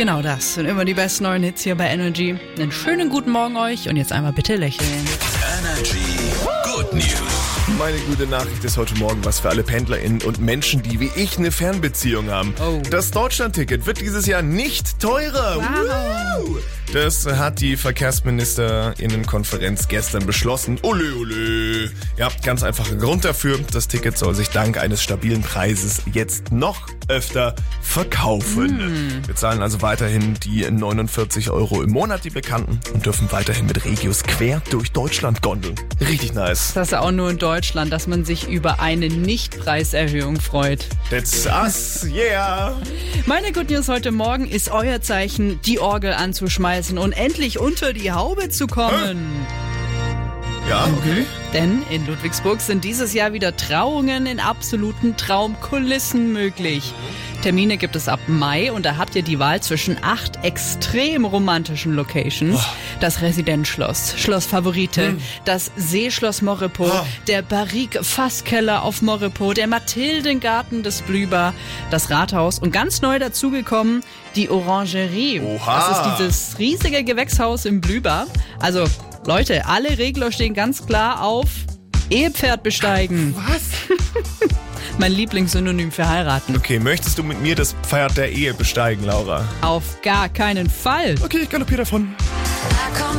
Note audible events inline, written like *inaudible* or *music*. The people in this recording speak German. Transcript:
Genau das sind immer die besten neuen Hits hier bei Energy. Einen schönen guten Morgen euch und jetzt einmal bitte lächeln. Energy Good News. Meine gute Nachricht ist heute Morgen was für alle PendlerInnen und Menschen, die wie ich eine Fernbeziehung haben. Oh. Das Deutschlandticket wird dieses Jahr nicht teurer. Wow. Das hat die VerkehrsministerInnenkonferenz gestern beschlossen. Ole, ole. Ja, ganz einfacher Grund dafür. Das Ticket soll sich dank eines stabilen Preises jetzt noch öfter verkaufen. Wir zahlen also weiterhin die 49 Euro im Monat, die bekannten, und dürfen weiterhin mit Regios quer durch Deutschland gondeln. Richtig nice. Das ist auch nur in Deutschland, dass man sich über eine Nichtpreiserhöhung freut. That's us, yeah. Meine Good News heute Morgen ist euer Zeichen, die Orgel anzuschmeißen und endlich unter die Haube zu kommen. Ja, okay. Denn in Ludwigsburg sind dieses Jahr wieder Trauungen in absoluten Traumkulissen möglich. Termine gibt es ab Mai und da habt ihr die Wahl zwischen acht extrem romantischen Locations. Das Residenzschloss, Schloss Favorite, das Seeschloss Morrepo, der Barrique Fasskeller auf Morrepo, der Mathildengarten des Blüber, das Rathaus und ganz neu dazugekommen die Orangerie. Oha. Das ist dieses riesige Gewächshaus im Blüber. Also Leute, alle Regler stehen ganz klar auf Ehepferd besteigen. Was? *laughs* Mein Lieblingssynonym für heiraten. Okay, möchtest du mit mir das Pferd der Ehe besteigen, Laura? Auf gar keinen Fall. Okay, ich galopiere davon. I come